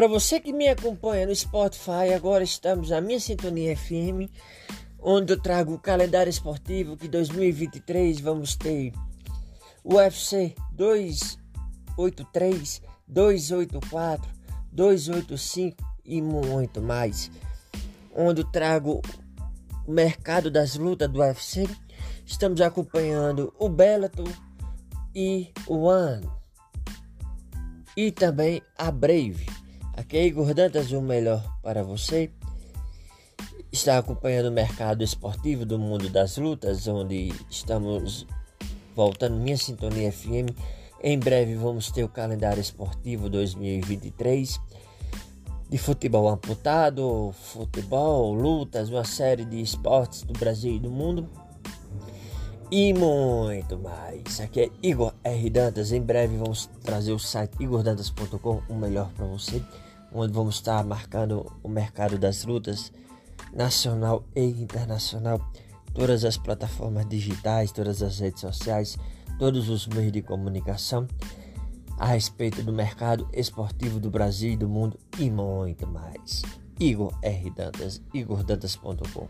Para você que me acompanha no Spotify, agora estamos na minha sintonia FM, onde eu trago o calendário esportivo que 2023 vamos ter UFC 283, 284, 285 e muito mais. Onde eu trago o mercado das lutas do UFC. Estamos acompanhando o Bellator e o One. E também a Brave. Aqui é Igor Dantas, o melhor para você. Está acompanhando o mercado esportivo do mundo das lutas, onde estamos voltando minha sintonia FM. Em breve vamos ter o calendário esportivo 2023 de futebol amputado, futebol, lutas, uma série de esportes do Brasil e do mundo e muito mais. Aqui é Igor R. Dantas. Em breve vamos trazer o site igordantas.com, o melhor para você, onde vamos estar marcando o mercado das lutas nacional e internacional. Todas as plataformas digitais, todas as redes sociais, todos os meios de comunicação a respeito do mercado esportivo do Brasil e do mundo e muito mais. Igor R. Dantas, igordantas.com.